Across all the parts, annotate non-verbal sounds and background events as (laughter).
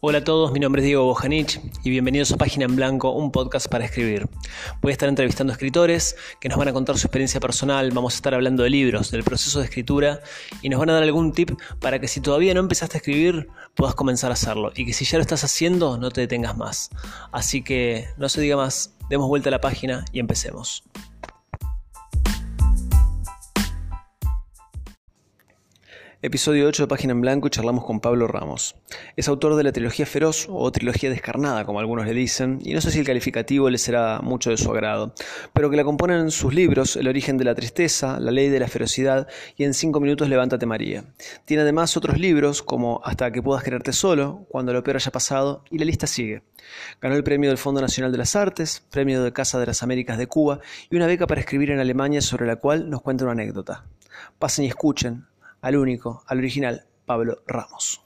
Hola a todos, mi nombre es Diego Bojanich y bienvenidos a Página en Blanco, un podcast para escribir. Voy a estar entrevistando escritores que nos van a contar su experiencia personal, vamos a estar hablando de libros, del proceso de escritura y nos van a dar algún tip para que si todavía no empezaste a escribir puedas comenzar a hacerlo y que si ya lo estás haciendo no te detengas más. Así que no se diga más, demos vuelta a la página y empecemos. Episodio 8 de Página en Blanco y charlamos con Pablo Ramos. Es autor de la trilogía Feroz o trilogía descarnada, como algunos le dicen, y no sé si el calificativo le será mucho de su agrado, pero que la componen sus libros El origen de la tristeza, La ley de la ferocidad y En cinco minutos levántate María. Tiene además otros libros como Hasta que puedas quererte solo, Cuando lo peor haya pasado, y la lista sigue. Ganó el premio del Fondo Nacional de las Artes, premio de Casa de las Américas de Cuba y una beca para escribir en Alemania sobre la cual nos cuenta una anécdota. Pasen y escuchen, al único, al original, Pablo Ramos.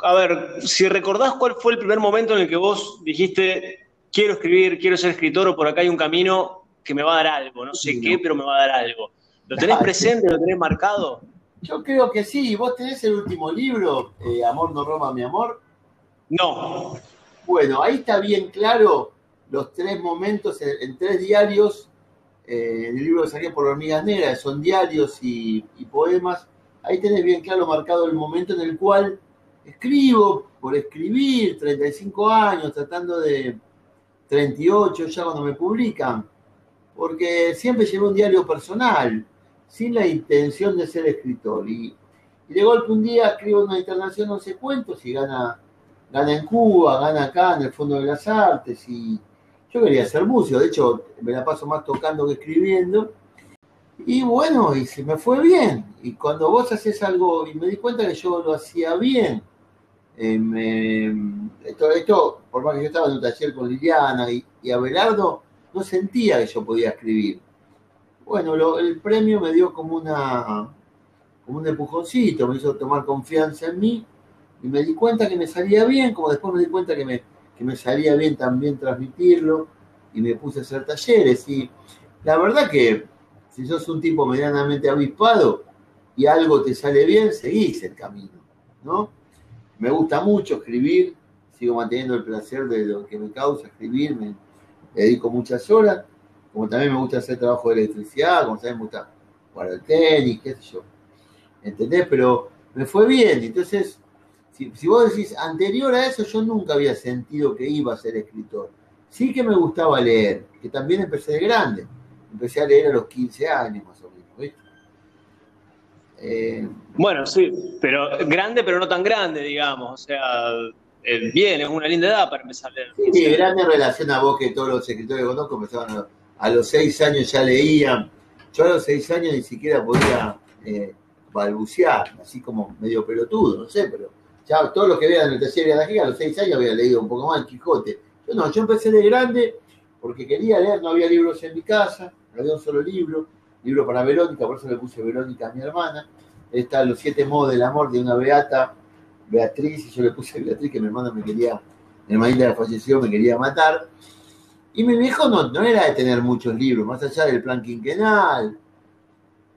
A ver, si recordás cuál fue el primer momento en el que vos dijiste, quiero escribir, quiero ser escritor o por acá hay un camino que me va a dar algo, no sé qué, pero me va a dar algo. ¿Lo tenés presente, lo tenés marcado? Yo creo que sí. ¿Vos tenés el último libro, eh, Amor no Roma, mi amor? No. Bueno, ahí está bien claro los tres momentos en, en tres diarios eh, el libro que salía por Hormigas Negras, son diarios y, poemas, ahí tenés bien claro marcado el momento en el cual escribo por escribir, 35 años, tratando de 38 ya cuando me publican, porque siempre llevé un diario personal, sin la intención de ser escritor. Y, de golpe un día escribo una internación, no sé cuántos, y gana, gana en Cuba, gana acá en el Fondo de las Artes, y yo quería ser músico, de hecho me la paso más tocando que escribiendo. Y bueno, y se me fue bien. Y cuando vos haces algo, y me di cuenta que yo lo hacía bien, eh, esto, esto, por más que yo estaba en un taller con Liliana y, y Abelardo, no sentía que yo podía escribir. Bueno, el premio me dio como una como un empujoncito, me hizo tomar confianza en mí y me di cuenta que me salía bien, como después me di cuenta que me, que me salía bien también transmitirlo y me puse a hacer talleres. Y la verdad que si sos un tipo medianamente avispado y algo te sale bien, seguís el camino, ¿no? Me gusta mucho escribir, sigo manteniendo el placer de lo que me causa escribir, me dedico muchas horas, como también me gusta hacer trabajo de electricidad, como también me gusta jugar al tenis, qué sé yo. ¿Entendés? Pero me fue bien, entonces si, vos decís anterior a eso, yo nunca había sentido que iba a ser escritor. Sí que me gustaba leer, que también empecé de grande. Empecé a leer a los 15 años más o menos, ¿viste? Eh, bueno, sí, pero grande, pero no tan grande, digamos. O sea, eh, bien, es una linda edad para empezar a leer. Sí, grande en relación a vos que todos los escritores que conozco empezaban a, a los 6 años ya leían. Yo a los 6 años ni siquiera podía eh, balbucear, así como medio pelotudo, no sé, pero ya todos los que vean el taller de la a los seis años había leído un poco más el Quijote. Yo no, yo empecé de grande porque quería leer, no había libros en mi casa, no había un solo libro, libro para Verónica, por eso le puse Verónica a mi hermana. Está Los siete modos del amor de una beata, Beatriz, y yo le puse Beatriz, que mi hermana me quería, mi hermanita falleció, me quería matar. Y mi viejo no, no era de tener muchos libros, más allá del plan quinquenal,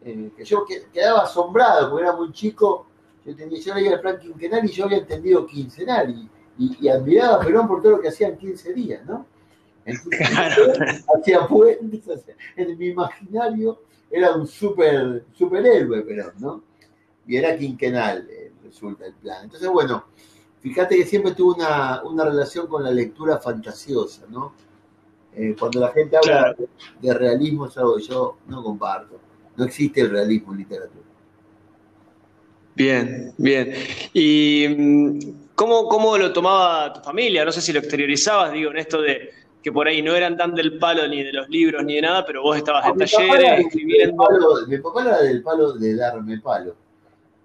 eh, que yo quedaba asombrado, porque era muy chico yo, tenía, yo leía el plan quinquenal y yo había entendido quincenal y, y, admiraba a Perón por todo lo que hacían 15 días, ¿no? hacía puentes, en mi imaginario era un super, superhéroe Perón, ¿no? Y era quinquenal, eh, resulta el plan. Entonces, bueno, fíjate que siempre tuve una, una relación con la lectura fantasiosa, ¿no? Eh, cuando la gente habla de, de, realismo es algo que yo no comparto. No existe el realismo en literatura. Bien, bien. ¿Y mm, cómo, cómo lo tomaba tu familia? No sé si lo exteriorizabas, digo, en esto de que por ahí no eran tan del palo ni de los libros ni de nada, pero vos estabas en talleres escribiendo. mi papá era del palo de darme palo.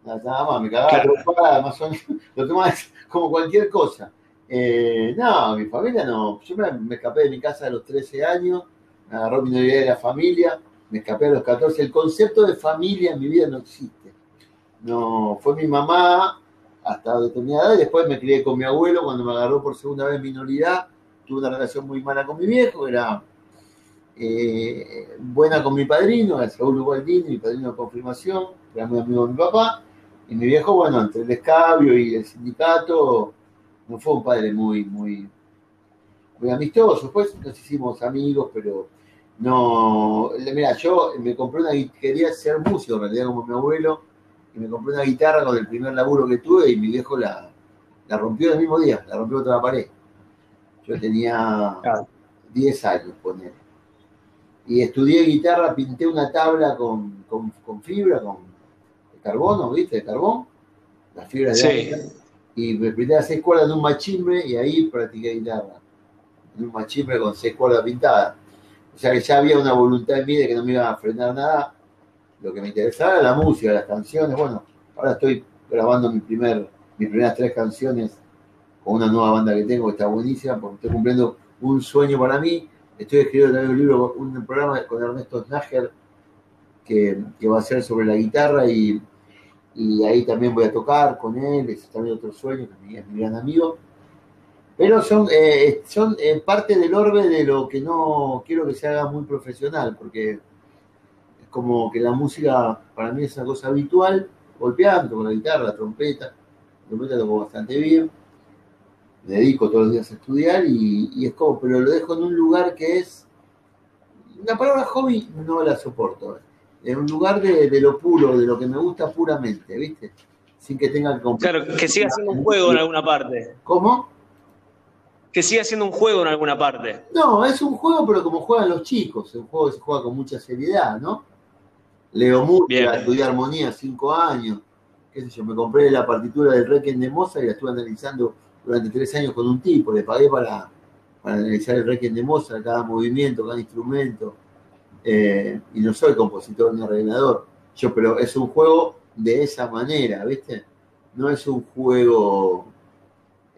Nada más, me cagaba más o menos, (laughs) lo tomaba como cualquier cosa. Eh, no, mi familia no. Yo me, escapé de mi casa a los 13 años, me agarró mi novia de la familia, me escapé a los 14. El concepto de familia en mi vida no existe no, fue mi mamá hasta determinada edad después me crié con mi abuelo cuando me agarró por segunda vez minoridad. Tuve una relación muy mala con mi viejo, era eh, buena con mi padrino, el Saúl Ubaldini, mi padrino de confirmación, era muy amigo de mi papá. Y mi viejo, bueno, entre el escabio y el sindicato, no fue un padre muy, muy, muy amistoso. Después nos hicimos amigos, pero no. Mira, yo me compré una quería ser músico, en realidad, como mi abuelo, y me compré una guitarra con el primer laburo que tuve y mi viejo la, la rompió el mismo día, la rompió otra pared. Yo tenía 10 años, poner. Y estudié guitarra, pinté una tabla con, con, fibra, con carbono, ¿viste? De carbón, las fibras de sí. Y me pinté a seis cuerdas de un machimbre y ahí practiqué guitarra. En un machimbre con seis cuerdas pintadas. O sea que ya había una voluntad en mí de que no me iba a frenar nada. Lo que me interesaba era la música, las canciones. Bueno, ahora estoy grabando mi primer, mis primeras tres canciones con una nueva banda que tengo que está buenísima, porque estoy cumpliendo un sueño para mí. Estoy escribiendo también un libro, un programa con Ernesto Snager que, que, va a ser sobre la guitarra y, y, ahí también voy a tocar con él, es también otro sueño, que es mi gran amigo. Pero son, eh, son eh, parte del orbe de lo que no quiero que se haga muy profesional, porque como que la música para mí es una cosa habitual, golpeando con la guitarra, la trompeta, la trompeta toco bastante bien me dedico todos los días a estudiar y, es como, pero lo dejo en un lugar que es, la palabra hobby no la soporto, en un lugar de, lo puro, de lo que me gusta puramente, ¿viste? Sin que tenga que Claro, que siga siendo un juego en alguna parte. ¿Cómo? Que siga siendo un juego en alguna parte. No, es un juego, pero como juegan los chicos, es un juego que se juega con mucha seriedad, ¿no? Leo música, estudié armonía cinco años, qué sé yo, me compré la partitura del Requiem de Mozart y la estuve analizando durante tres años con un tipo, le pagué para, para analizar el Requiem de Mozart, cada movimiento, cada instrumento, eh, y no soy compositor ni arreglador, yo, pero es un juego de esa manera, ¿viste? No es un juego,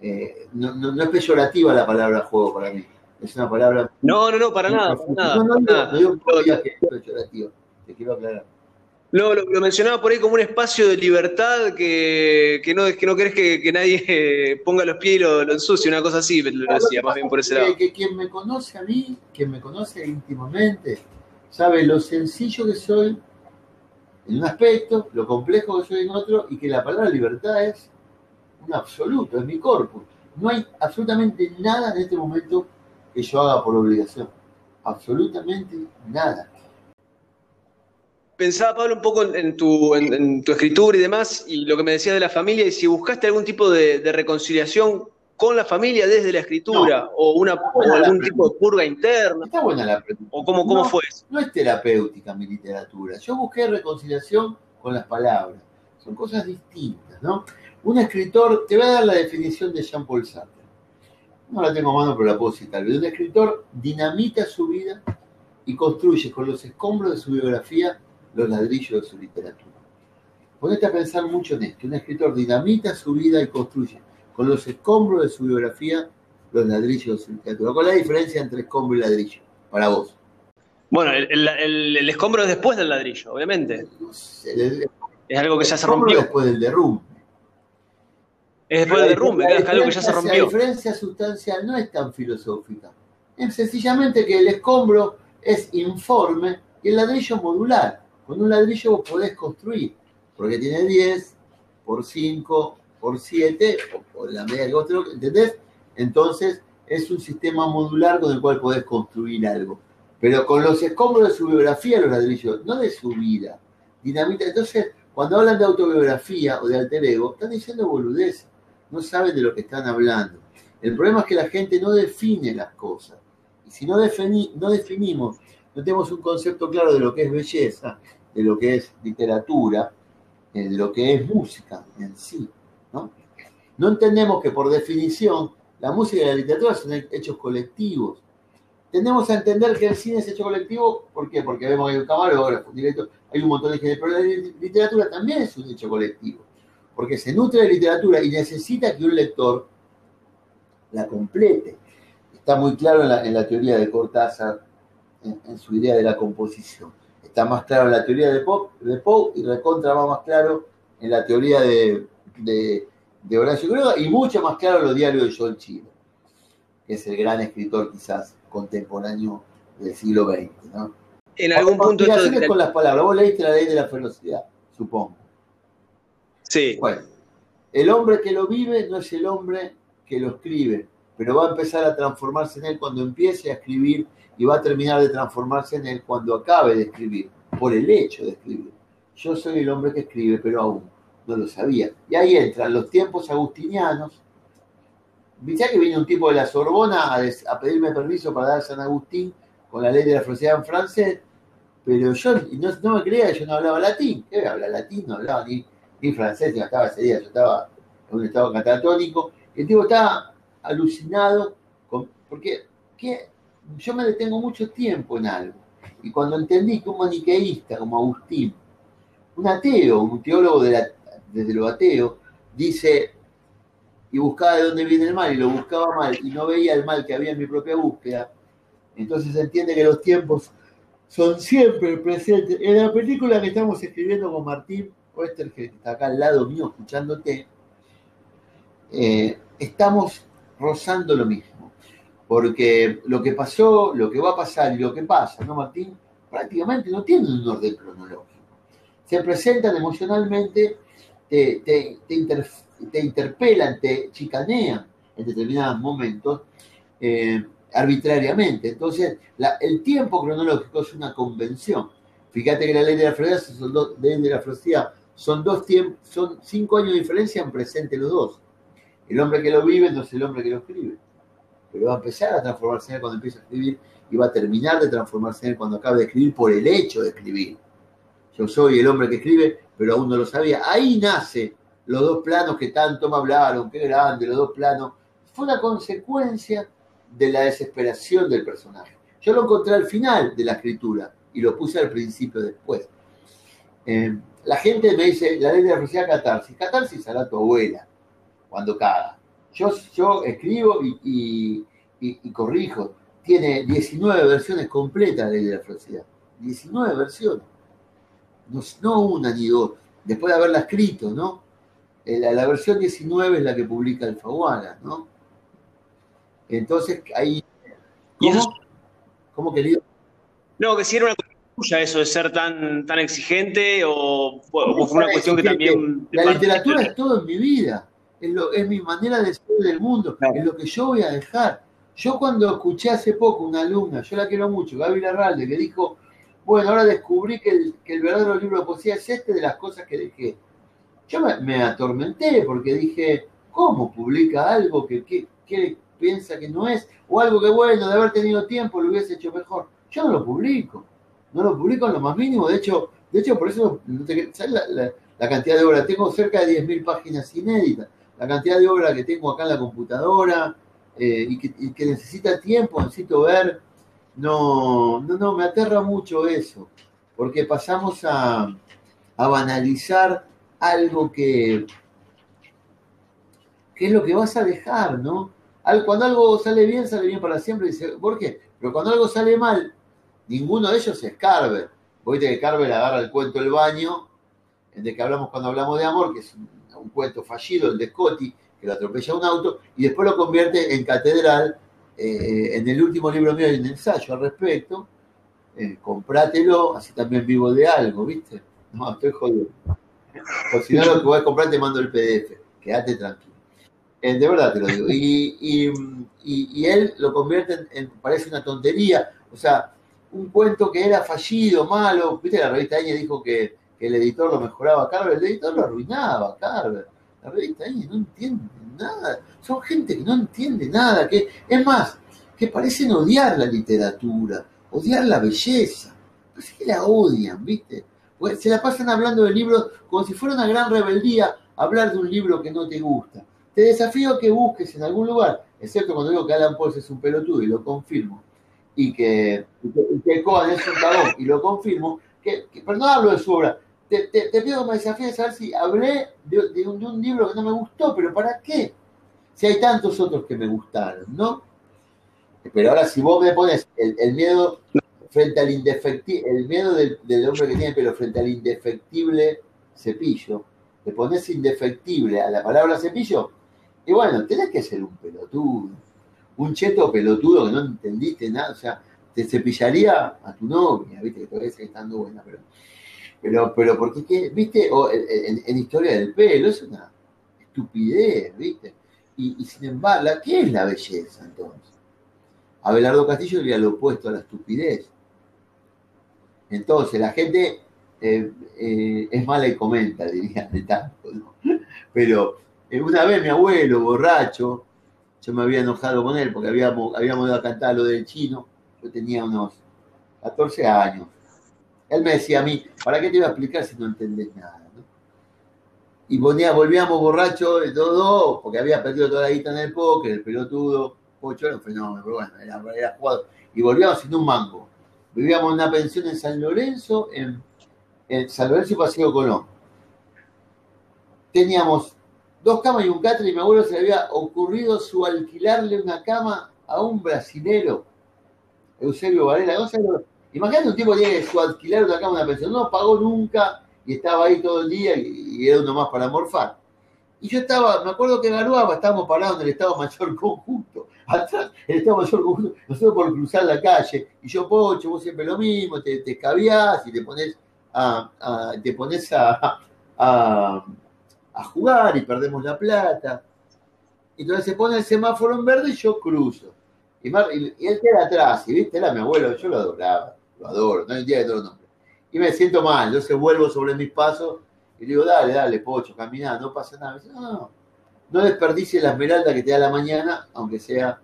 eh, no, es peyorativa la palabra juego para mí, es una palabra... No, no, no, para nada, para nada. No, no, no, no, que es peyorativo, te quiero aclarar. No, lo, mencionaba por ahí como un espacio de libertad que, que no, que no querés que, nadie (laughs) ponga los pies y lo, ensucie, una cosa así, lo decía, más bien por ese lado. Que, quien me conoce a mí, quien me conoce íntimamente, sabe lo sencillo que soy en un aspecto, lo complejo que soy en otro, y que la palabra libertad es un absoluto, es mi corpus. No hay absolutamente nada en este momento que yo haga por obligación. Absolutamente nada pensaba, Pablo, un poco en tu, en, tu, escritura y demás, y lo que me decías de la familia, y si buscaste algún tipo de, reconciliación con la familia desde la escritura, o, una, algún tipo de purga interna. Está buena la pregunta. ¿O cómo, cómo fue eso? No es terapéutica mi literatura. Yo busqué reconciliación con las palabras. Son cosas distintas, ¿no? Un escritor, te voy a dar la definición de Jean-Paul Sartre. No la tengo a mano, pero la puedo citar. Un escritor dinamita su vida y construye con los escombros de su biografía los ladrillos de su literatura. Ponete a pensar mucho en esto. Un escritor dinamita su vida y construye con los escombros de su biografía los ladrillos de su literatura. ¿Cuál es la diferencia entre escombro y ladrillo? Para vos. Bueno, el, escombro es después del ladrillo, obviamente. es algo que ya se rompió. después del derrumbe. Es después del derrumbe, es algo que ya se rompió. La diferencia sustancial no es tan filosófica. Es sencillamente que el escombro es informe y el ladrillo modular. Con un ladrillo vos podés construir, porque tiene 10 por 5 por 7, o por la medida que vos tenés, ¿entendés? Entonces es un sistema modular con el cual podés construir algo. Pero con los escombros de su biografía, los ladrillos, no de su vida. Dinamita. Entonces, cuando hablan de autobiografía o de alter ego, están diciendo boludez. No saben de lo que están hablando. El problema es que la gente no define las cosas. Y si no, no definimos no tenemos un concepto claro de lo que es belleza, de lo que es literatura, eh, de lo que es música en sí. ¿no? no entendemos que por definición la música y la literatura son hechos colectivos. Tendemos a entender que el cine es hecho colectivo, ¿por qué? Porque vemos que hay un camarógrafo, un director, hay un montón de gente, pero la literatura también es un hecho colectivo, porque se nutre de literatura y necesita que un lector la complete. Está muy claro en la, en la teoría de Cortázar, en, su idea de la composición. Está más claro en la teoría de, Pop, de Poe y recontra va más claro en la teoría de, de, Horacio Quiroga y mucho más claro en los diarios de Joel Chile, que es el gran escritor quizás contemporáneo del siglo XX. ¿no? En algún punto... Esto con las palabras. Vos leíste la ley de la velocidad, supongo. Sí. Bueno, el hombre que lo vive no es el hombre que lo escribe, pero va a empezar a transformarse en él cuando empiece a escribir y va a terminar de transformarse en él cuando acabe de escribir, por el hecho de escribir. Yo soy el hombre que escribe, pero aún no lo sabía. Y ahí entran los tiempos agustinianos. Viste que viene un tipo de la Sorbona a, pedirme permiso para dar San Agustín con la ley de la felicidad en francés, pero yo no, me creía que yo no hablaba latín. ¿Qué hablar latín? No hablaba ni, ni francés, yo estaba ese día, yo estaba en un estado catatónico. El tipo estaba alucinado porque yo me detengo mucho tiempo en algo. Y cuando entendí que un maniqueísta como Agustín, un ateo, un teólogo desde lo ateo, dice, y buscaba de dónde viene el mal, y lo buscaba mal, y no veía el mal que había en mi propia búsqueda, entonces se entiende que los tiempos son siempre presentes. En la película que estamos escribiendo con Martín Wester, que está acá al lado mío escuchándote, eh, estamos rozando lo mismo. Porque lo que pasó, lo que va a pasar y lo que pasa, ¿no, Martín? Prácticamente no tienen un orden cronológico. Se presentan emocionalmente, te, te, interpelan, te chicanean en determinados momentos eh, arbitrariamente. Entonces, el tiempo cronológico es una convención. Fíjate que la ley de la felicidad son dos, de la son dos tiempos, son cinco años de diferencia en presente los dos. El hombre que lo vive no es el hombre que lo escribe. Pero va a empezar a transformarse en él cuando empieza a escribir y va a terminar de transformarse en él cuando acabe de escribir por el hecho de escribir. Yo soy el hombre que escribe, pero aún no lo sabía. Ahí nace los dos planos que tanto me hablaron, qué grande, los dos planos. Fue una consecuencia de la desesperación del personaje. Yo lo encontré al final de la escritura y lo puse al principio después. Eh, la gente me dice, la ley de la felicidad catarsis. Catarsis hará tu abuela cuando caga. Yo, yo escribo y, corrijo. Tiene 19 versiones completas de la felicidad. 19 versiones. No, una ni dos. Después de haberla escrito, ¿no? Eh, la, versión 19 es la que publica el Faguana, ¿no? Entonces, ahí... ¿Cómo, ¿Cómo querido? No, que si era una cuestión tuya eso de ser tan, tan exigente o, fue una cuestión que también... La literatura es todo en mi vida es, mi manera de ser del mundo, es lo que yo voy a dejar. Yo cuando escuché hace poco una alumna, yo la quiero mucho, Gaby Larralde, que dijo, bueno, ahora descubrí que el, verdadero libro de poesía es este de las cosas que dejé. Yo me, atormenté porque dije, ¿cómo publica algo que, piensa que no es? O algo que bueno, de haber tenido tiempo lo hubiese hecho mejor. Yo no lo publico, no lo publico en lo más mínimo. De hecho, de hecho por eso, ¿sabes la, la cantidad de obras? Tengo cerca de 10.000 páginas inéditas la cantidad de obra que tengo acá en la computadora eh, y, que, necesita tiempo, necesito ver, no, no, no, me aterra mucho eso, porque pasamos a, banalizar algo que, que es lo que vas a dejar, ¿no? Cuando algo sale bien, sale bien para siempre, dice, ¿por qué? Pero cuando algo sale mal, ninguno de ellos es Carver. Viste que Carver agarra el cuento del baño, de que hablamos cuando hablamos de amor, que es un cuento fallido, el de Scotty, que lo atropella un auto, y después lo convierte en catedral. Eh, en el último libro mío hay un ensayo al respecto. Eh, comprátelo, así también vivo de algo, ¿viste? No, estoy jodido. O si no, lo que voy a comprar te mando el PDF. Quédate tranquilo. Eh, de verdad te lo digo. Y, él lo convierte en, parece una tontería. O sea, un cuento que era fallido, malo. ¿Viste? La revista Añe dijo que el editor lo mejoraba a Carver, el editor lo arruinaba a Carver. La revista ahí no entiende nada. Son gente que no entiende nada. Que, es más, que parecen odiar la literatura, odiar la belleza. Parece que la odian, ¿viste? Pues se la pasan hablando de libros como si fuera una gran rebeldía hablar de un libro que no te gusta. Te desafío a que busques en algún lugar, excepto cuando digo que Alan Pauls es un pelotudo y lo confirmo, y que, que, Cohen es un cagón y lo confirmo, que, pero no hablo de su obra, te, pido que me desafíes a ver si hablé de, un, libro que no me gustó, pero ¿para qué? Si hay tantos otros que me gustaron, ¿no? Pero ahora si vos me pones el, miedo frente al indefectible, el miedo del, hombre que tiene pelo frente al indefectible cepillo, le pones indefectible a la palabra cepillo, y bueno, tenés que ser un pelotudo, un cheto pelotudo que no entendiste nada, o sea, te cepillaría a tu novia, viste que todavía sigue estando buena, pero Pero, pero porque, ¿qué? ¿viste? O en, en historia del pelo, es una estupidez, ¿viste? Y, sin embargo, ¿qué es la belleza entonces? Abelardo Castillo diría lo opuesto a la estupidez. Entonces, la gente eh, eh, es mala y comenta, diría de tanto, ¿no? Pero eh, una vez mi abuelo, borracho, yo me había enojado con él porque habíamos, habíamos ido a cantar lo del chino, yo tenía unos 14 años. Él me decía a mí, ¿para qué te iba a explicar si no entendés nada? ¿no? Y ponía, volvíamos borrachos de todo, porque había perdido toda la guita en el póker, el pelotudo, Pocho era un fenómeno, pero bueno, era, era jugado. Y volvíamos sin un mango. Vivíamos en una pensión en San Lorenzo, en, en San Lorenzo y Paseo Colón. Teníamos dos camas y un catre, y mi abuelo se le había ocurrido su alquilarle una cama a un brasilero, Eusebio Varela. No imagínate un tipo que tiene su alquilar una cama en una pensión, no pagó nunca y estaba ahí todo el día y, era uno más para morfar. Y yo estaba, me acuerdo que evaluaba, estábamos parados en el Estado Mayor Conjunto, (laughs) atrás, el Estado Mayor Conjunto, nosotros por cruzar la calle, y yo, Pocho, vos siempre lo mismo, te, te y te pones a, te pones a, a, jugar y perdemos la plata. Entonces se pone el semáforo en verde y yo cruzo. Y, y él queda atrás, y viste, era mi abuelo, yo lo adoraba, lo adoro, no de todos los nombres. Y me siento mal, se vuelvo sobre mis pasos y digo, dale, dale, pocho, caminá, no pasa nada. Dice, no, no, no desperdicie la esmeralda que te da la mañana, aunque sea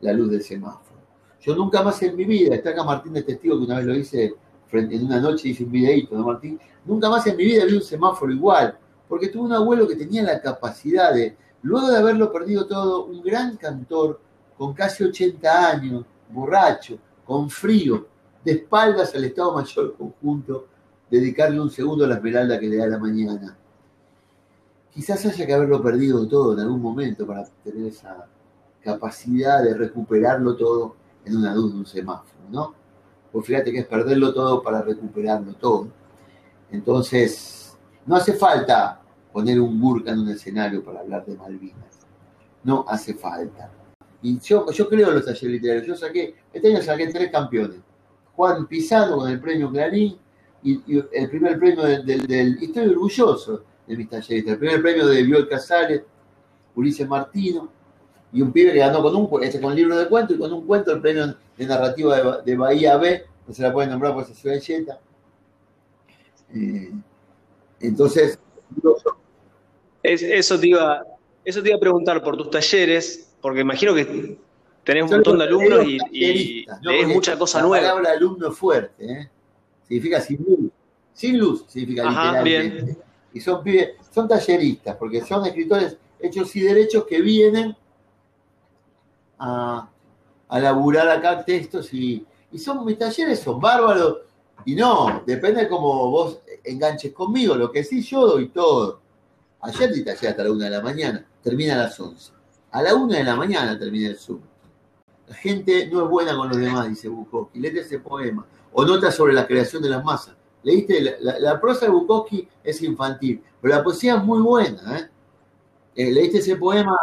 la luz del semáforo. Yo nunca más en mi vida, está acá Martín de testigo que una vez lo hice en una noche, hice un videíto, ¿no, Martín? Nunca más en mi vida vi un semáforo igual, porque tuve un abuelo que tenía la capacidad de, luego de haberlo perdido todo, un gran cantor, con casi 80 años, borracho, con frío, de espaldas al Estado Mayor Conjunto, dedicarle un segundo a la esmeralda que le da la mañana. Quizás haya que haberlo perdido todo en algún momento para tener esa capacidad de recuperarlo todo en una luz de un semáforo, ¿no? Pues fíjate que es perderlo todo para recuperarlo todo. Entonces, no hace falta poner un burka en un escenario para hablar de Malvinas. No hace falta. Y yo, yo creo en los talleres literarios. Yo saqué, este año saqué tres campeones. Juan Pisano con el premio Clarín, y, el primer premio del, del, estoy orgulloso de mis talleres, el primer premio de Bioel Casales, Ulises Martino, y un pibe que ganó con un este, con libro de cuento y con un cuento el premio de narrativa de, de Bahía B, no se la pueden nombrar por esa ciudad yeta. Eh, entonces, es, eso, te iba, eso te iba a preguntar por tus talleres, porque imagino que tenés un montón de alumnos y, y ¿no? lees mucha cosa la nueva. La palabra alumno es fuerte, ¿eh? significa sin luz. Sin luz significa Ajá, literalmente. bien. Y son pibes, son talleristas, porque son escritores hechos y derechos que vienen a, a laburar acá textos y, y son mis talleres son bárbaros. Y no, depende de cómo vos enganches conmigo, lo que sí yo doy todo. Ayer di taller hasta la una de la mañana, termina a las 11. A la una de la mañana termina el Zoom. La gente no es buena con los demás, dice Bukowski. Léete ese poema. O notas sobre la creación de las masas. Leíste, la, la, la prosa de Bukowski es infantil, pero la poesía es muy buena. ¿eh? Eh, leíste ese poema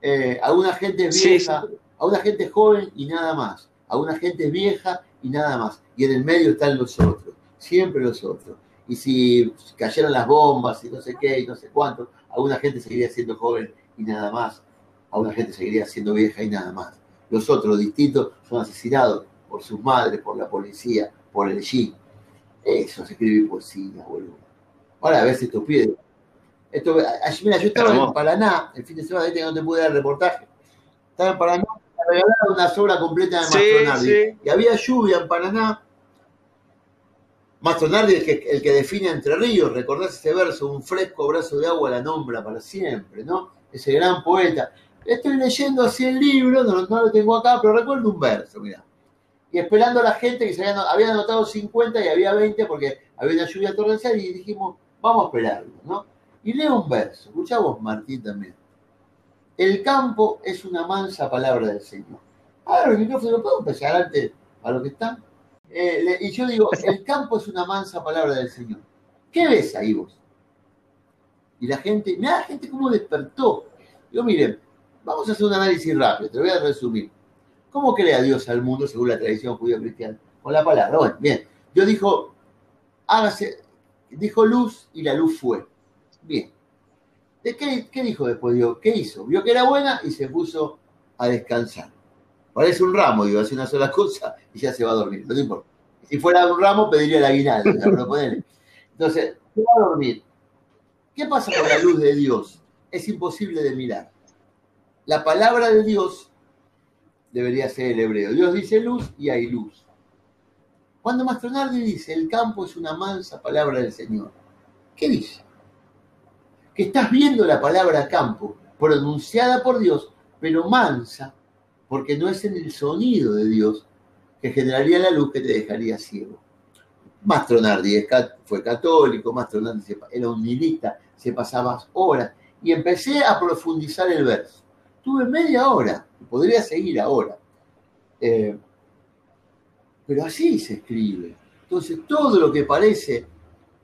eh, a una gente vieja, sí. a una gente joven y nada más. A una gente vieja y nada más. Y en el medio están los otros, siempre los otros. Y si cayeron las bombas y no sé qué y no sé cuánto, alguna gente seguiría siendo joven y nada más. A una gente seguiría siendo vieja y nada más. Los otros distintos son asesinados por sus madres, por la policía, por el jeep. Eso es escribir poesía, boludo. Ahora a veces estos. Esto, mira, yo estaba en Paraná el fin de semana, no te pude dar el reportaje. Estaba en Paraná, me regalaron una sobra completa de Mastronardi. Sí, sí. Y había lluvia en Paraná. Mastronardi es el que, el que define Entre Ríos, recordás ese verso, un fresco brazo de agua la nombra para siempre, ¿no? Ese gran poeta. Estoy leyendo así el libro, no, lo tengo acá, pero recuerdo un verso, mira y esperando a la gente que se habían, habían, anotado 50 y había 20 porque había una lluvia torrencial y dijimos, vamos a esperarlo, ¿no? Y leo un verso, escuchá vos, Martín, también. El campo es una mansa palabra del Señor. Ahora el micrófono, ¿puedo empezar antes a lo que está? Eh, y yo digo, el campo es una mansa palabra del Señor. ¿Qué ves ahí vos? Y la gente, mira la gente cómo despertó. Yo, miren, vamos a hacer un análisis rápido, te lo voy a resumir. ¿Cómo crea Dios al mundo según la tradición judío-cristiana? Con la palabra. Bueno, bien. Dios dijo, hágase, dijo luz y la luz fue. Bien. ¿De qué, dijo después Dios? ¿Qué hizo? Vio que era buena y se puso a descansar. Parece un ramo, digo, hace una sola cosa y ya se va a dormir. No importa. Si fuera un ramo, pediría la aguinaldo. Entonces, se va a dormir. ¿Qué pasa con la luz de Dios? Es imposible de mirar. La palabra de Dios debería ser el hebreo. Dios dice luz y hay luz. Cuando Mastronardi dice el campo es una mansa palabra del Señor, ¿qué dice? Que estás viendo la palabra campo pronunciada por Dios, pero mansa, porque no es en el sonido de Dios que generaría la luz que te dejaría ciego. Mastronardi fue católico, Mastronardi era un se pasaba horas y empecé a profundizar el verso. Tuve media hora, podría seguir ahora. Eh, pero así se escribe. Entonces, todo lo que parece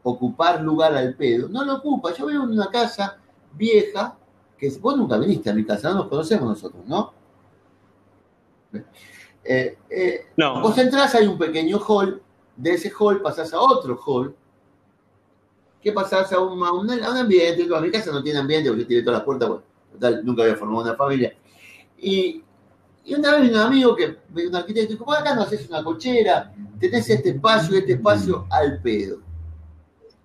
ocupar lugar al pedo, no lo ocupa. Yo veo en una casa vieja, que vos nunca viniste a mi casa, no nos conocemos nosotros, ¿no? Eh, eh, no. Vos entrás, hay un pequeño hall, de ese hall pasás a otro hall, que pasás a un, a un, ambiente, mi casa no tiene ambiente porque tiene todas las puertas, bueno, nunca había formado una familia. Y, una vez un amigo que, un arquitecto, dijo, acá no haces una cochera, tenés este espacio y este espacio al pedo.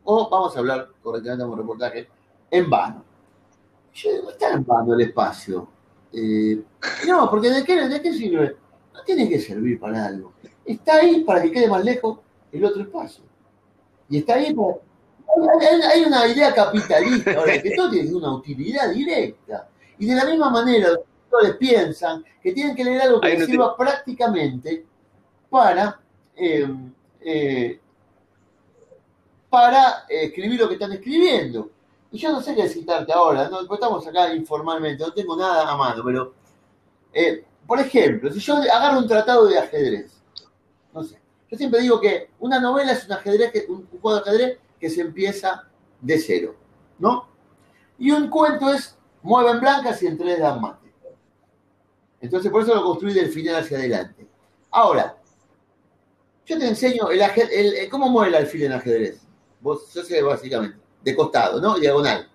O vamos a hablar correctamente en un reportaje, en vano. Yo digo, está en vano el espacio. Eh, no, porque ¿de qué, ¿de qué sirve? No tiene que servir para algo. Está ahí para que quede más lejos el otro espacio. Y está ahí para... Hay una idea capitalista, ahora, que todo tiene una utilidad directa. Y de la misma manera, piensan que tienen que leer algo que les sirva prácticamente para, eh, eh, para escribir lo que están escribiendo. Y yo no sé qué citarte ahora, no, estamos acá informalmente, no tengo nada a mano, pero, eh, por ejemplo, si yo agarro un tratado de ajedrez, no sé, yo siempre digo que una novela es un, ajedrez que, un juego de ajedrez que se empieza de cero, ¿no? Y un cuento es mueven blancas y entre dan más. Entonces, por eso lo construí del final hacia adelante. Ahora, yo te enseño el, cómo mueve el alfil en ajedrez. Vos, yo sé básicamente, de costado, ¿no? Diagonal.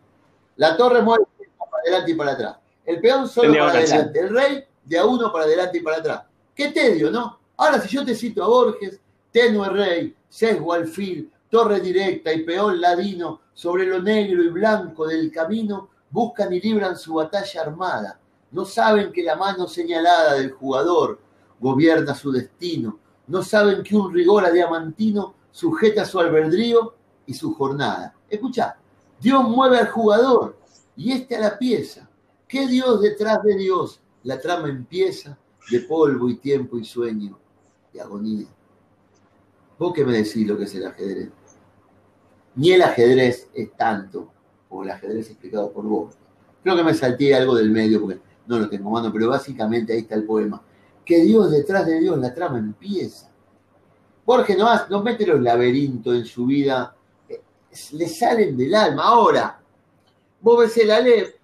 La torre mueve para adelante y para atrás. El peón solo para adelante. El rey de a uno para adelante y para atrás. Qué tedio, ¿no? Ahora, si yo te cito a Borges, tenue rey, sesgo alfil, torre directa y peón ladino, sobre lo negro y blanco del camino, buscan y libran su batalla armada no saben que la mano señalada del jugador gobierna su destino. No saben que un rigor adiamantino sujeta su albedrío y su jornada. Escucha, Dios mueve al jugador y este a la pieza. ¿Qué Dios detrás de Dios? La trama empieza de polvo y tiempo y sueño y agonía. ¿Vos qué me decís lo que es el ajedrez? Ni el ajedrez es tanto como el ajedrez explicado por vos. Creo que me salté algo del medio porque no lo tengo mano, pero básicamente ahí está el poema. Que Dios detrás de Dios, la trama empieza. Jorge no, no mete los laberintos en su vida, eh, le salen del alma. Ahora, vos ves el Aleph,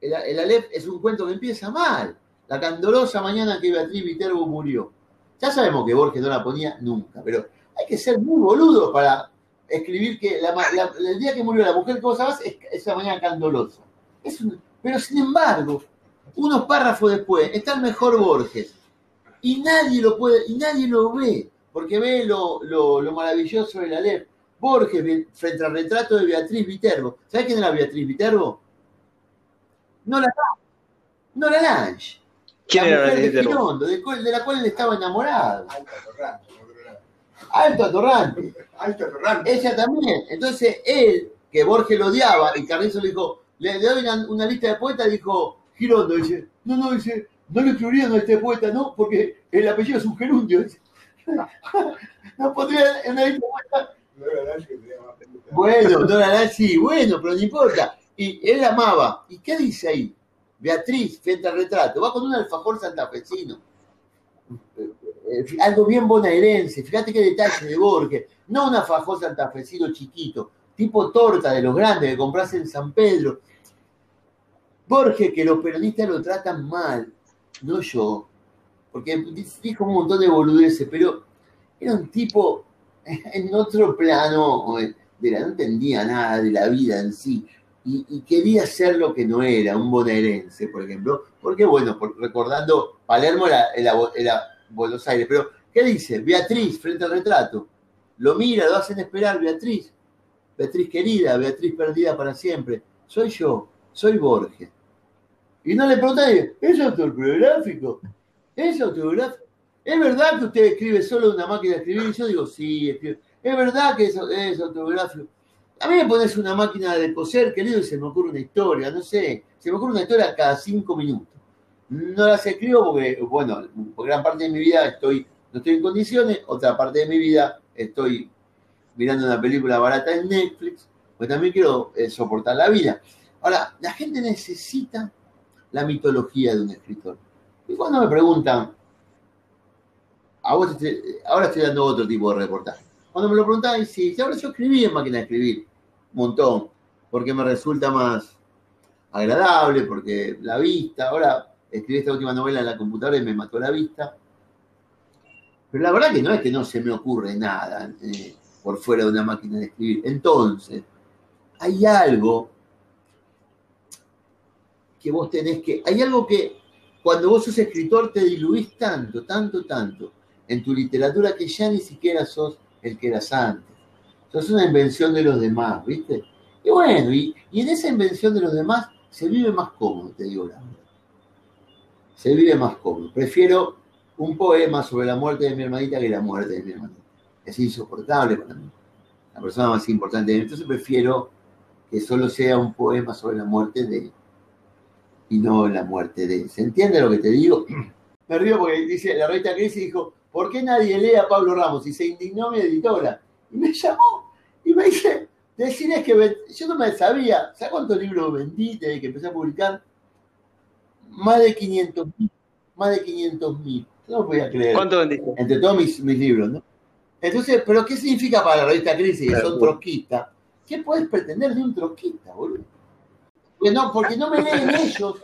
el, el Aleph es un cuento que empieza mal. La candorosa mañana que Beatriz Viterbo murió. Ya sabemos que Borges no la ponía nunca, pero hay que ser muy boludo para escribir que el día que murió la mujer que vos sabés es esa mañana candorosa. pero sin embargo, unos párrafos después, está el mejor Borges. Y nadie lo puede, y nadie lo ve, porque ve lo, maravilloso de la ley. Borges frente al retrato de Beatriz Viterbo. ¿Sabes quién era Beatriz Viterbo? No la no la Lange. ¿Quién era Beatriz Viterbo? De, de, la cual él estaba enamorado. Alto Atorrante. Alto Atorrante. Ella también. Entonces él, que Borges lo odiaba, y Carrizo le dijo, le, doy una, una, lista de poetas, dijo, Girondo dice, no, no, dice, no le escribirían a este poeta, no, porque el apellido es un gerundio. (laughs) no podría en una poeta. Bueno, Dora sí, bueno, pero no importa. Y él amaba. ¿Y qué dice ahí? Beatriz, frente al retrato, va con un alfajor santafesino. Eh, eh, algo bien bonaerense, fíjate qué detalle de Borges. No un alfajor santafesino chiquito, tipo torta de los grandes que compras en San Pedro Borges, que los peronistas lo tratan mal, no yo, porque dijo un montón de boludeces, pero era un tipo (laughs) en otro plano de no entendía nada de la vida en sí. Y, quería ser lo que no era, un bonaerense, por ejemplo. Porque, bueno, recordando, Palermo era, Buenos Aires, pero ¿qué dice? Beatriz frente al retrato. Lo mira, lo hacen esperar, Beatriz. Beatriz querida, Beatriz perdida para siempre. Soy yo, soy Borges. Y no le preguntan, ¿es autobiográfico? ¿Es autobiográfico? ¿Es verdad que usted escribe solo una máquina de escribir? Y yo digo, sí, escribe. ¿Es verdad que es, es autobiográfico? A mí me pones una máquina de coser, querido, y se me ocurre una historia, no sé, se me ocurre una historia cada cinco minutos. No las escribo porque, bueno, por gran parte de mi vida estoy, no estoy en condiciones, otra parte de mi vida estoy mirando una película barata en Netflix, pues también quiero eh, soportar la vida. Ahora, la gente necesita la mitología de un escritor. Y cuando me preguntan, ahora estoy dando otro tipo de reportaje. Cuando me lo preguntaban, sí, ahora yo escribí en máquina de escribir, un montón, porque me resulta más agradable, porque la vista, ahora escribí esta última novela en la computadora y me mató la vista. Pero la verdad que no es que no se me ocurre nada eh, por fuera de una máquina de escribir. Entonces, hay algo que vos tenés que, hay algo que cuando vos sos escritor te diluís tanto, tanto, tanto en tu literatura que ya ni siquiera sos el que eras antes. es una invención de los demás, ¿viste? Y bueno, y, en esa invención de los demás se vive más cómodo, te digo la verdad. Se vive más cómodo. Prefiero un poema sobre la muerte de mi hermanita que la muerte de mi hermanita. Es insoportable para mí. La persona más importante de mí. Entonces prefiero que solo sea un poema sobre la muerte de y no la muerte de. ¿Se entiende lo que te digo? (clears throat) Me río porque dice la revista Crisis dijo, ¿por qué nadie lee a Pablo Ramos? Y se indignó mi editora. Y me llamó y me dice, decirles que yo no me sabía, ¿sabes cuántos libros vendí desde que empecé a publicar? Más de 500 mil. Más de 500 mil. No podía creer. ¿Cuánto vendiste? Entre todos mis, libros, ¿no? Entonces, ¿pero qué significa para la revista Crisis que son troquistas? ¿Qué puedes pretender de un troquista, boludo? Porque no, porque no me leen (laughs) ellos.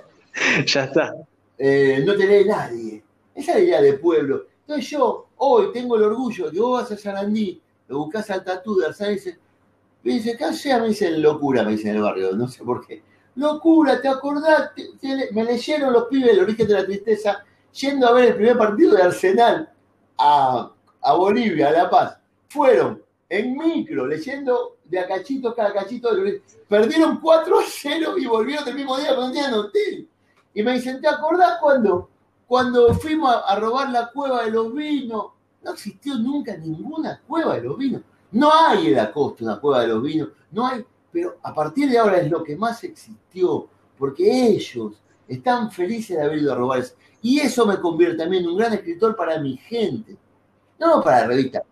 ya está. Eh, no te lee nadie. Esa es la idea de pueblo. Entonces yo hoy tengo el orgullo de que vos vas a Sarandí, lo buscas al tatú de Arsán me dice, ¿qué sea? Me dicen locura, me dicen en el barrio, no sé por qué. Locura, ¿te acordás? me leyeron los pibes el origen de la tristeza yendo a ver el primer partido de Arsenal a, Bolivia, a La Paz. Fueron en micro, leyendo de a cachito cada cachito. Perdieron 4 a 0 y volvieron el mismo día con un día hotel. Y me dicen, ¿te acordás cuando? Cuando fuimos a, robar la cueva de los vinos, no existió nunca ninguna cueva de los vinos. No hay en la costa una cueva de los vinos, no hay, pero a partir de ahora es lo que más existió, porque ellos están felices de haber ido a robar. Y eso me convierte también en un gran escritor para mi gente, no para la revista.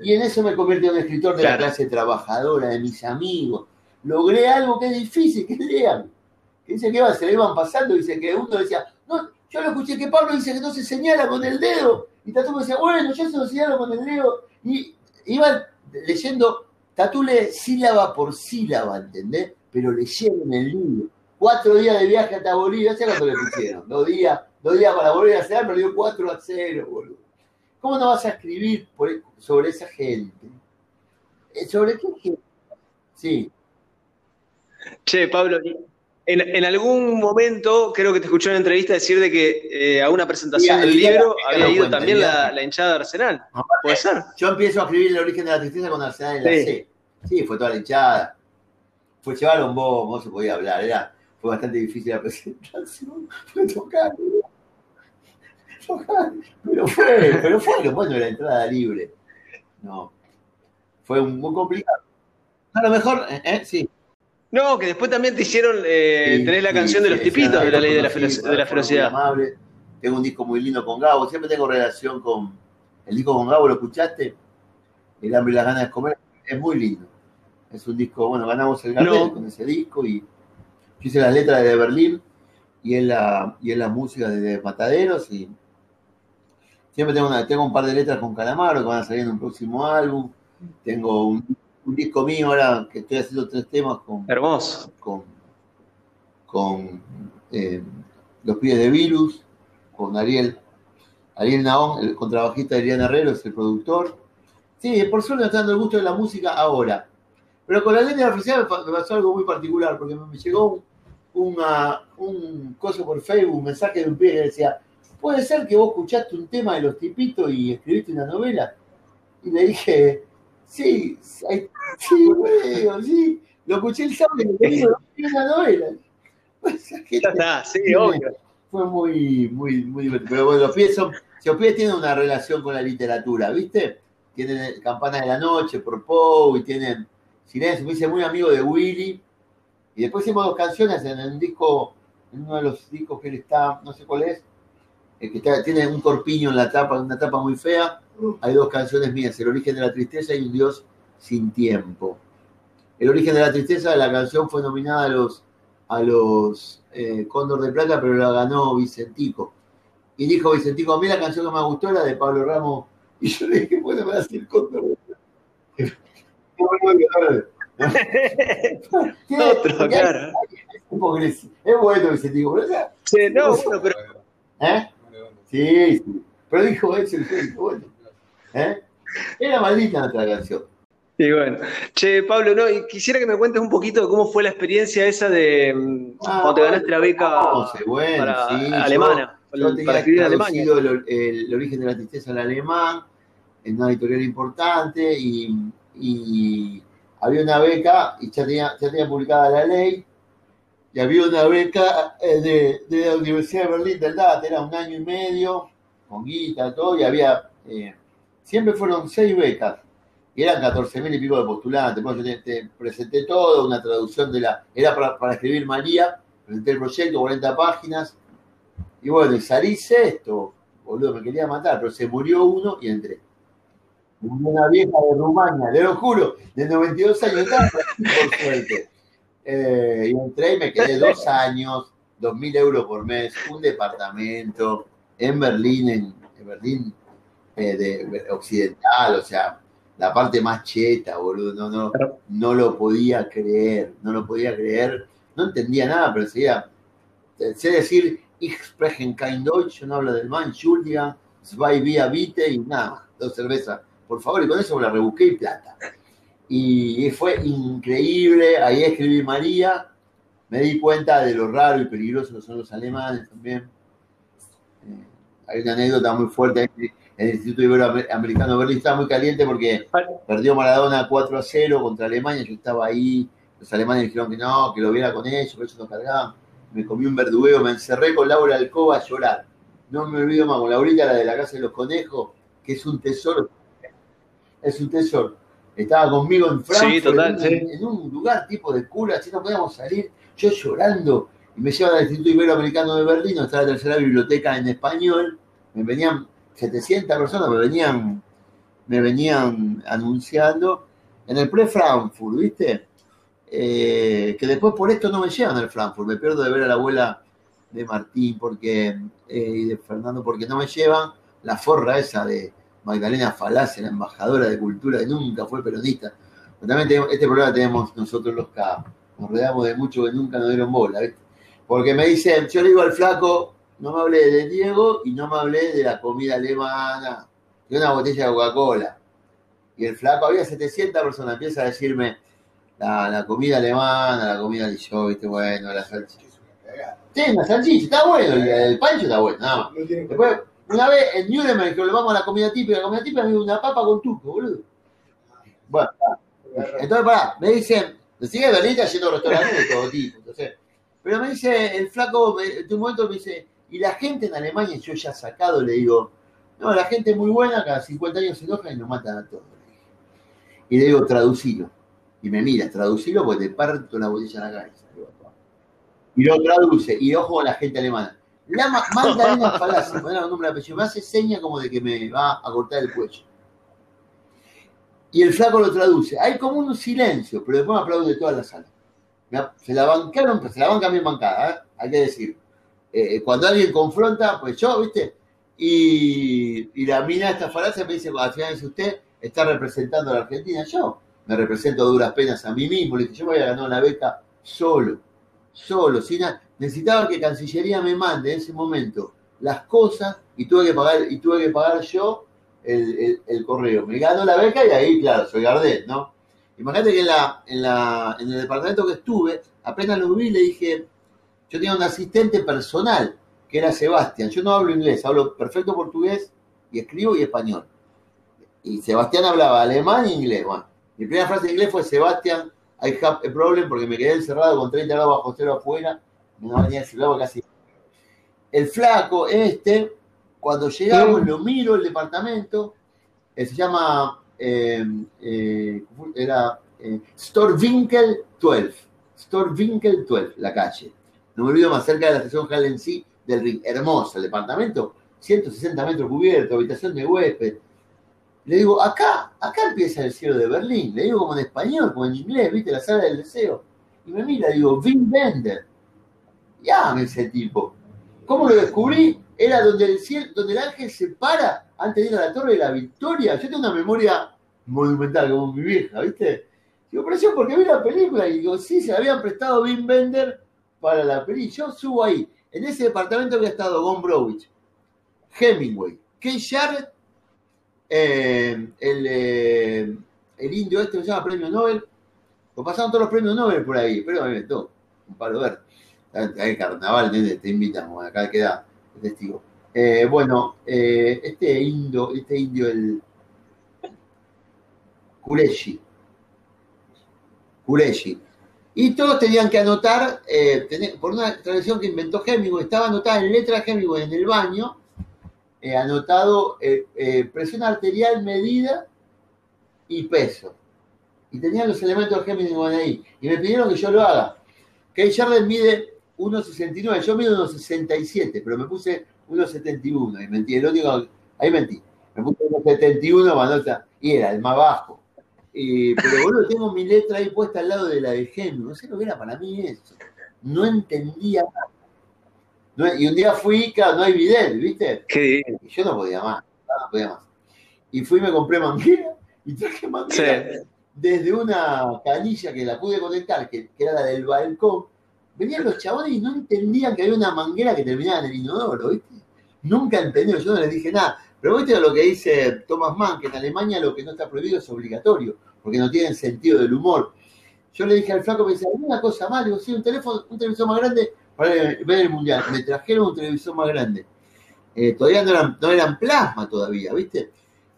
Y en eso me convierte en un escritor de la clase trabajadora, de mis amigos. Logré algo que es difícil, que lean. Que dice que se le iban pasando, dice que uno decía, no, yo lo escuché que Pablo dice que no se señala con el dedo. Y Tatú me decía, bueno, yo se lo señalo con el dedo. Y iban leyendo, Tatú lee sílaba por sílaba, ¿entendés? Pero leyeron el libro. Cuatro días de viaje hasta Bolivia, ¿sabes cuánto le pusieron? Dos días, dos días para volver a hacer, pero dio cuatro a cero, boludo. ¿Cómo no vas a escribir sobre esa gente? Eh, ¿Sobre qué gente? Sí. Che, Pablo, en, algún momento creo que te escuché en una entrevista decir de que eh, a una presentación del libro había ido también la, hinchada de Arsenal. ¿Puede ser? Yo empiezo a escribir el origen de la tristeza con Arsenal en la C. Sí, fue toda la hinchada. Fue llevar un bobo, no se podía hablar. Era, fue bastante difícil la (laughs) presentación. Fue tocar. tocar. Pero fue, pero fue bueno la entrada libre. No. Fue muy complicado. A lo mejor, ¿eh? ¿eh? sí. No, que después también te hicieron eh, tener la canción de los tipitos de la ley de la, de la ferocidad. Amable. Tengo un disco muy lindo con Gabo, siempre tengo relación con el disco con Gabo, ¿lo escuchaste? El hambre y las ganas de comer, es muy lindo. Es un disco, bueno, ganamos el Gardel con ese disco y yo hice las letras de Berlín y en la, y en la música de Mataderos y siempre tengo, una, tengo un par de letras con Calamaro que van a salir en un próximo álbum. Tengo un un disco mío ahora que estoy haciendo tres temas con. Hermoso. Con, con eh, Los Pies de Virus, con Ariel, Ariel Naón, el contrabajista de Adrián Herrero, es el productor. Sí, por suerte está dando el gusto de la música ahora. Pero con la la felicidad me pasó algo muy particular, porque me llegó un, un coso por Facebook, un mensaje de un pibe que decía, ¿puede ser que vos escuchaste un tema de los tipitos y escribiste una novela? Y le dije, sí, sí, sí, lo escuché el sábado y le dije, una novela. Pues, ya está, sí, obvio. Fue muy, muy, muy divertido. Pero bueno, los pies son, los pies tienen una relación con la literatura, ¿viste? Tienen Campanas de la Noche por Poe y tienen Silencio. Me hice muy amigo de Willy. Y después hicimos dos canciones en un disco, en uno de los discos que él está, no sé cuál es, el que tiene un corpiño en la tapa, una tapa muy fea. Hay dos canciones mías, El origen de la tristeza y Un Dios sin tiempo. El origen de la tristeza, la canción fue nominada a los, a los eh, Cóndor de Plata, pero la ganó Vicentico. Y dijo Vicentico, a mí la canción que me gustó era de Pablo Ramos. Y yo le dije, bueno, me va a decir Cóndor de Plata. Otro, claro. Es bueno Vicentico, Sí, no, bueno, pero. ¿Eh? Sí, sí. Pero dijo eso, bueno. ¿Eh? Era maldita nuestra canción. Y bueno. Che, Pablo, no, quisiera que me cuentes un poquito de cómo fue la experiencia esa de mm, ah, cuando te ganaste la beca para alemana, para escribir en Alemania. El, el, origen de la tristeza al alemán, en una editorial importante, y, y, había una beca, y ya tenía, ya tenía publicada la ley, y había una beca eh, de, de la Universidad de Berlín del DAT, era un año y medio, con guita, todo, y había, eh, siempre fueron seis becas y eran 14 mil y pico de postulantes. Bueno, yo te, presenté todo, una traducción de la. Era para, escribir María, presenté el proyecto, 40 páginas. Y bueno, y salí sexto, boludo, me quería matar, pero se murió uno y entré. Una vieja de Rumania, le lo juro, de 92 años, (laughs) por suerte. Eh, y entré y me quedé dos (laughs) años, dos mil euros por mes, un departamento en Berlín, en, Berlín eh, de, occidental, o sea, la parte más cheta, boludo. No, no, no lo podía creer, no lo podía creer. No entendía nada, pero decía, sé decir, ich spreche kein Deutsch, yo no hablo del man, Julia, zwei via vite y nada, dos cervezas, por favor, y con eso me la rebusqué y plata. Y fue increíble, ahí escribí María, me di cuenta de lo raro y peligroso que son los alemanes también. Eh, hay una anécdota muy fuerte el Instituto Iberoamericano de Berlín estaba muy caliente porque perdió Maradona 4 a 0 contra Alemania, yo estaba ahí, los alemanes dijeron que no, que lo viera con ellos, por eso nos cargaban. Me comí un verdugueo, me encerré con Laura Alcoba a llorar. No me olvido más, con Laurita, la de la Casa de los Conejos, que es un tesoro. Es un tesoro. Estaba conmigo en Frankfurt, en, un lugar tipo de cura, así no podíamos salir, yo llorando. Y me llevan al Instituto Iberoamericano de Berlín, donde está la tercera biblioteca en español. Me venían 700 personas me venían, me venían anunciando en el pre-Frankfurt, ¿viste? Eh, que después por esto no me llevan al Frankfurt, me pierdo de ver a la abuela de Martín porque, eh, y de Fernando porque no me llevan la forra esa de Magdalena Falacia, la embajadora de cultura que nunca fue peronista. también este problema tenemos nosotros los K. Nos rodeamos de mucho que nunca nos dieron bola, ¿viste? Porque me dicen, yo le digo al flaco, no me hablé de Diego y no me hablé de la comida alemana, de una botella de Coca-Cola. Y el flaco, había 700 personas, empieza a decirme la, comida alemana, la comida de yo, viste, bueno, la salchicha. Sí, la salchicha, está bueno, el, pancho está bueno, nada más. Después, una vez en Nuremberg, que lo vamos a la comida típica, la comida típica me una papa con tuco, boludo. Bueno, entonces, pará, me dicen, me sigue Berlín yendo a restaurantes de todo tipo, entonces, pero me dice, el flaco, en un momento me dice, y la gente en Alemania, yo ya sacado, le digo, no, la gente es muy buena, cada 50 años se enoja y nos matan a todos. Y le digo, traducilo. Y me mira, traducilo porque te parto la botella en la cabeza. Y lo traduce, y ojo a la gente alemana. La Magdalena Falacia, me da un nombre de apellido, me hace seña como de que me va a cortar el cuello. Y el flaco lo traduce. Hay como un silencio, pero después me aplaude toda la sala. Se la bancaron, se la banca bien bancada, ¿eh? hay que decir. Eh, cuando alguien confronta, pues yo, ¿viste? Y, la mina de esta falacia me dice, al final dice usted, está representando a la Argentina. Yo me represento a duras penas a mí mismo. Le dije, yo me había ganado la beca solo, solo, sin necesitaba que Cancillería me mande en ese momento las cosas y tuve que pagar, y tuve que pagar yo el, el, correo. Me ganó la beca y ahí, claro, soy Gardel, ¿no? Imagínate que en, la, en, la, en el departamento que estuve, apenas lo vi, le dije, yo tenía un asistente personal, que era Sebastián. Yo no hablo inglés, hablo perfecto portugués y escribo y español. Y Sebastián hablaba alemán e inglés. Mi primera frase en inglés fue Sebastián, I have a problem, porque me quedé encerrado con 30 grados bajo cero afuera. No venía a casi. El flaco, este, cuando llegamos, lo miro el departamento, eh, se llama, eh, eh, era Storwinkel 12, Storwinkel 12, la calle. No me olvido más cerca de la estación Halensee del Ring. Hermoso el departamento, 160 metros cubiertos, habitación de huésped. Le digo, acá, acá empieza el cielo de Berlín. Le digo como en español, como en inglés, ¿viste? La sala del deseo. Y me mira, digo, Vin Bender. Ya, ese tipo. ¿Cómo lo descubrí? era donde el, cielo, donde el ángel se para antes de ir a la Torre de la Victoria. Yo tengo una memoria monumental como mi vieja, ¿viste? Digo, pero yo porque vi la película y digo, sí, se habían prestado Wim Bender para la película. Yo subo ahí. En ese departamento había estado Gombrowicz, Hemingway, Kay Jarrett, eh, el, eh, el indio este que se llama Premio Nobel. Lo pasaron todos los premios Nobel por ahí, pero me meto un palo verde. Carnaval, te invitamos, acá queda testigo. Eh, bueno, este indio, este indio, el Kureshi. Kureshi. Y todos tenían que anotar, por una tradición que inventó Hemingway, estaba anotada en letra Hemingway en el baño, anotado presión arterial, medida y peso. Y tenían los elementos Hemingway ahí. Y me pidieron que yo lo haga. Kay Charles mide 1,69. Yo mido 1,67, pero me puse 1,71. Y mentí, el único, ahí mentí. Me puse 1,71 manota, y era el más bajo. pero bueno, tengo mi letra ahí puesta al lado de la de Gemio. No sé lo que era para mí eso. No entendía nada. Y un día fui, claro, no hay video, ¿viste? Qué Y yo no podía más, no podía más. Y fui, me compré manguera y traje manguera desde una canilla que la pude conectar, que, que era la del balcón, venían los chabones y no entendían que había una manguera que terminaba en el inodoro, ¿viste? Nunca entendieron, yo no les dije nada. Pero viste lo que dice Thomas Mann, que en Alemania lo que no está prohibido es obligatorio, porque no tienen sentido del humor. Yo le dije al flaco, me dice, ¿alguna cosa más? Digo, sí, un teléfono, un televisor más grande para ver el mundial. Me trajeron un televisor más grande. Eh, todavía no eran, plasma todavía, ¿viste?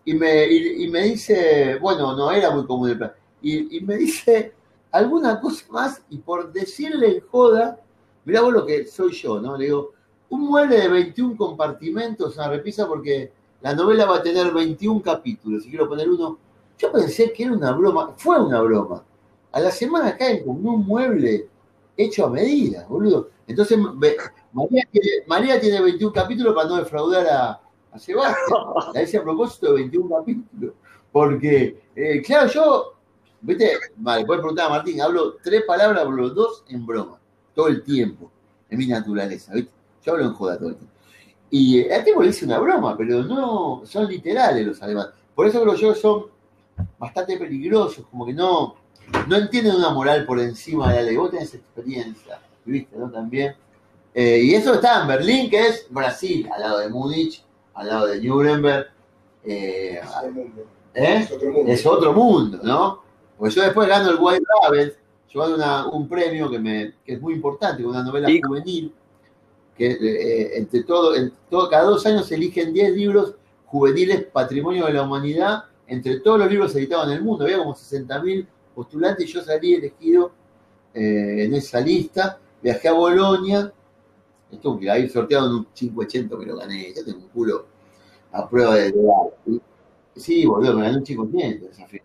Y me, y, me dice, bueno, no era muy común el plasma. Y, y me dice, alguna cosa más y por decirle en joda, mirá vos lo que soy yo, ¿no? Le digo, un mueble de 21 compartimentos, una repisa porque la novela va a tener 21 capítulos, si quiero poner uno. Yo pensé que era una broma, fue una broma. A la semana caen con un mueble hecho a medida, boludo. Entonces, María tiene, 21 capítulos para no defraudar a, a Sebastián. La hice a propósito de 21 capítulos. Porque, eh, claro, yo ¿Viste? Vale, puedes preguntar a Martín, hablo tres palabras, hablo dos en broma, todo el tiempo, en mi naturaleza, ¿viste? Yo hablo en joda todo el tiempo. Y a tipo le hice una broma, pero no, son literales los alemanes. Por eso creo yo son bastante peligrosos, como que no, no entienden una moral por encima de la ley. Vos tenés experiencia, También. Eh, y eso está en Berlín, que es Brasil, al lado de Múnich, al lado de Nuremberg. Eh, ¿eh? Es otro mundo, ¿no? Porque yo después gano el White Rabbit, llevando un premio que, me, que es muy importante, una novela juvenil, que eh, entre todo, en todo, cada dos años se eligen 10 libros juveniles patrimonio de la humanidad, entre todos los libros editados en el mundo. Había como 60.000 postulantes y yo salí elegido eh, en esa lista. Viajé a Bolonia, esto que ahí sorteado en un 580 que lo gané, ya tengo un culo a prueba de edad. Sí, boludo, me gané un 500 desafío.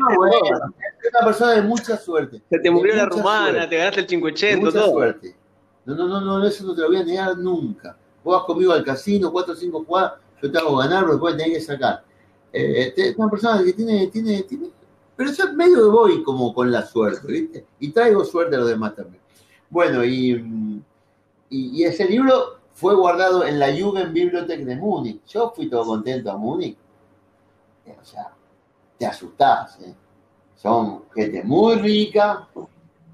No, bueno, es una persona de mucha suerte. Se te murió la rumana, te ganaste el 580, mucha todo. suerte. No, no, no, no, eso no te lo voy a negar nunca. Vos vas conmigo al casino, 4 o 5 jugadas, yo te hago ganar, pero después tenés que sacar. Eh, es una persona que tiene, tiene, tiene, pero yo medio voy como con la suerte, ¿viste? Y traigo suerte a los demás también. Bueno, y, y, ese libro fue guardado en la Jugendbibliothek de Múnich. Yo fui todo contento a Múnich. O sea, te asustás. ¿eh? Son gente muy rica.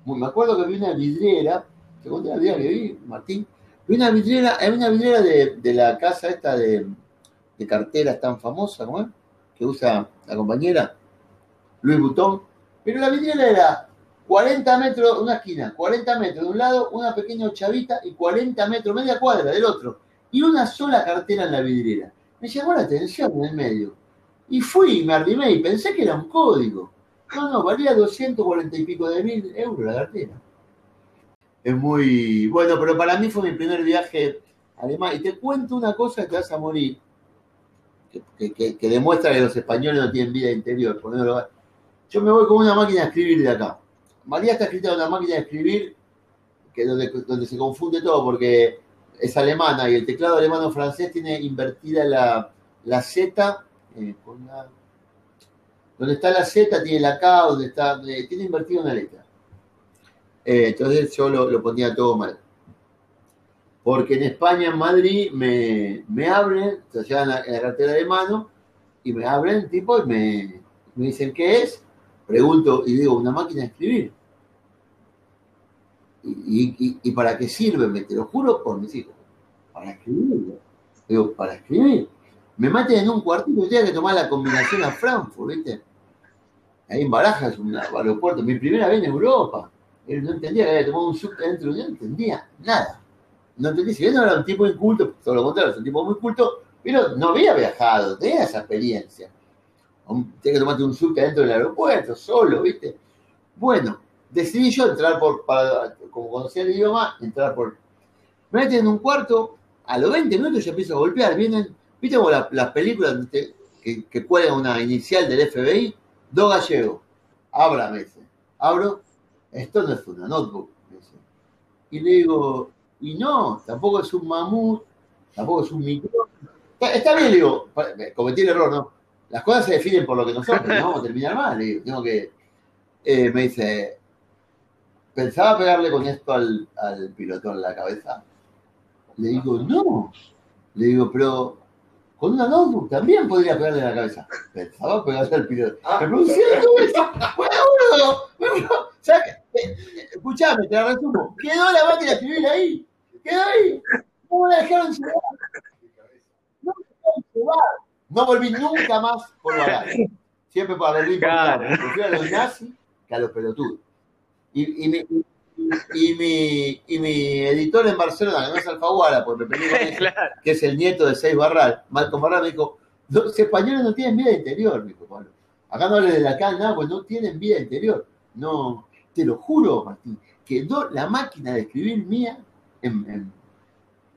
me acuerdo que vi una vidriera, te conté la vida que vi, Martín. Vi una vidriera, hay una vidriera de, la casa esta de, de carteras tan famosa, ¿no? Que usa la compañera, Louis Vuitton. Pero la vidriera era 40 metros, una esquina, 40 metros de un lado, una pequeña chavita y 40 metros, media cuadra del otro. Y una sola cartera en la vidriera. Me llamó la atención en el medio. Y fui, me arrimé y pensé que era un código. No, no, valía 240 y pico de mil euros la cartera. Es muy. Bueno, pero para mí fue mi primer viaje Además, Y te cuento una cosa que te vas a morir, que, demuestra que los españoles no tienen vida interior. Yo me voy con una máquina de escribir de acá. María está escrita en una máquina de escribir que donde, donde se confunde todo porque es alemana y el teclado alemano-francés tiene invertida la, la Z. Eh, donde está la Z tiene la K, donde está, eh, tiene invertida una letra. Eh, entonces yo lo, ponía todo mal. Porque en España, en Madrid, me, me abren, se llevan la, la, cartera de mano y me abren tipo y me, me dicen qué es. Pregunto y digo, una máquina de escribir. ¿Y, para qué sirve? Me te lo juro por mis hijos. Para escribir. Digo, para escribir. Me maten en un cuartito y tengo que tomar la combinación a Frankfurt, ¿viste? Ahí en Barajas, un aeropuerto. Mi primera vez en Europa. Él no entendía que había tomado un subte no entendía nada. No entendía. Si él no era un tipo inculto, todo lo contrario, es un tipo muy culto, pero no había viajado, tenía esa experiencia. Tenía que tomarte un subte dentro del aeropuerto, solo, ¿viste? Bueno, decidí yo entrar por, para, como conocía el idioma, entrar por. Me meten en un cuarto, a los 20 minutos ya empiezo a golpear. Vienen, ¿viste como las películas que, que cuelgan una inicial del FBI? Dos gallegos. Ábrame, Abro, esto no es una notebook. Y le digo, y no, tampoco es un mamut, tampoco es un micrófono. Está, bien, le digo, cometí el error, ¿no? Las cosas se definen por lo que nosotros, no vamos (laughs) a terminar mal. Digo, tengo que. Eh, me dice, pensaba pegarle con esto al, al piloto en la cabeza. Le digo, no. Le digo, pero con una notebook también podría pegarle en la cabeza. Pensaba pegarle al piloto. Ah. Producía eso. Bueno, escuchame, te la resumo. Quedó la máquina escribir ahí. Quedó ahí. No la dejaron llevar. No me dejaron llevar. No volví nunca más por barato. Siempre para Berlín. Claro. Prefiero a los nazis que a los pelotudos. Y, mi, y, mi, y mi editor en Barcelona, que no es Alfaguara, porque me peleé con (laughs) que es el nieto de Seis Barral, Malcolm Barral, me dijo, los españoles no tienen vida interior, me dijo, bueno, acá no hables de la cal, nada, pues no tienen vida interior. No, te lo juro, Martín, quedó la máquina de escribir mía,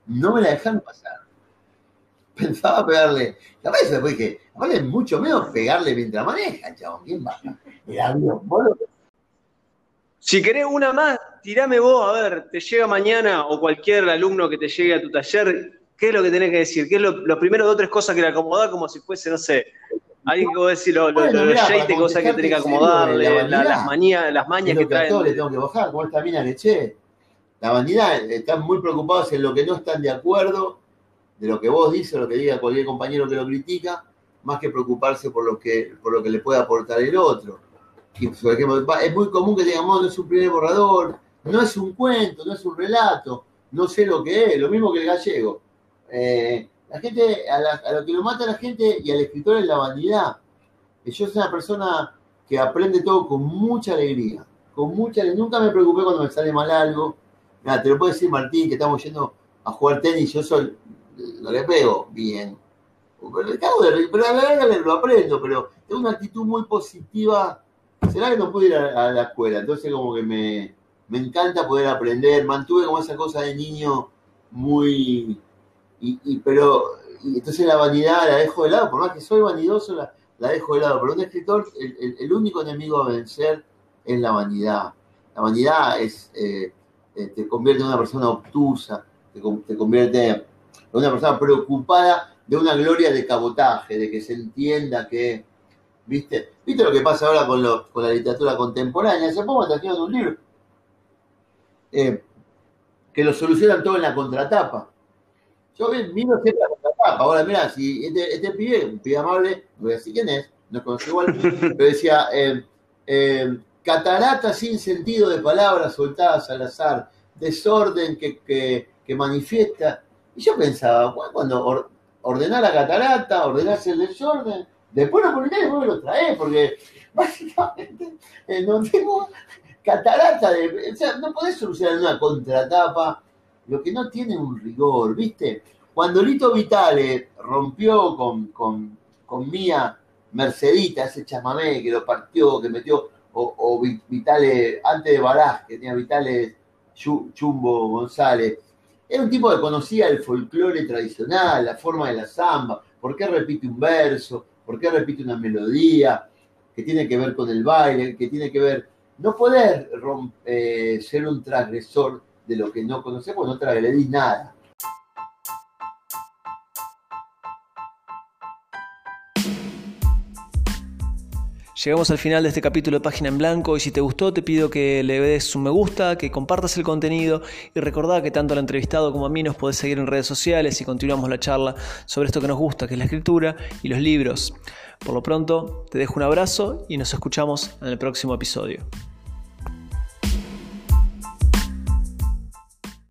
no me la dejaron pasar. Pensaba pegarle, la vez después dije, vale mucho menos pegarle mientras maneja, chabón, ¿quién va? El avión, si querés una más, tirame vos, a ver, te llega mañana o cualquier alumno que te llegue a tu taller, ¿qué es lo que tenés que decir? ¿Qué es lo, los primeros dos o tres cosas que le acomodás como si fuese, no sé, alguien que vos decís lo, lo, bueno, lo, cosas que tenés que acomodarle, las manías, las mañas que, traen? le tengo que bajar, como esta mina que La vanidad, están muy preocupados en lo que no están de acuerdo, de lo que vos dices, lo que diga cualquier compañero que lo critica, más que preocuparse por lo que, por lo que le puede aportar el otro es muy común que digamos, no es un primer borrador, no es un cuento, no es un relato, no sé lo que es, lo mismo que el gallego. Eh, la gente, a, lo que lo mata a la gente y al escritor es la vanidad. Yo soy una persona que aprende todo con mucha alegría, con mucha Nunca me preocupé cuando me sale mal algo. Te lo puedo decir Martín, que estamos yendo a jugar tenis, yo soy, no le pego bien. Pero, a la lo aprendo, pero tengo una actitud muy positiva será que no pude ir a, la escuela, entonces como que me, encanta poder aprender, mantuve como esa cosa de niño muy, y, pero, entonces la vanidad la dejo de lado, por más que soy vanidoso, la, dejo de lado, pero un escritor, el, único enemigo a vencer es la vanidad. La vanidad es, eh, eh, te convierte en una persona obtusa, te, te convierte en una persona preocupada de una gloria de cabotaje, de que se entienda que ¿Viste? ¿Viste lo que pasa ahora con, con la literatura contemporánea? Hace poco me trajeron un libro eh, que lo solucionan todo en la contratapa. Yo miro siempre la contratapa. Ahora, mira, si este, este pibe, un pibe amable, no voy a decir quién es, no conozco igual, (laughs) pero decía, eh, eh, catarata sin sentido de palabras soltadas al azar, desorden que, que, que manifiesta. Y yo pensaba, cuando ordenar la catarata, ordenarse el desorden, después lo publicás y después lo traes, porque (laughs) básicamente eh, no tengo catarata de. O sea, no podés solucionar una contratapa lo que no tiene un rigor, ¿viste? Cuando Lito Vitale rompió con, con, con Mía Mercedita, ese chamamé que lo partió, que metió, o, o Vitale, antes de Baraj, que tenía Vitale Chumbo González, era un tipo que conocía el folclore tradicional, la forma de la samba, por qué repite un verso, por qué repite una melodía, que tiene que ver con el baile, que tiene que ver... No poder eh, ser un transgresor de lo que no conocemos, no transgredís nada. Llegamos al final de este capítulo de Página en Blanco y si te gustó te pido que le des un me gusta, que compartas el contenido y recordá que tanto al entrevistado como a mí nos podés seguir en redes sociales y continuamos la charla sobre esto que nos gusta, que es la escritura y los libros. Por lo pronto, te dejo un abrazo y nos escuchamos en el próximo episodio.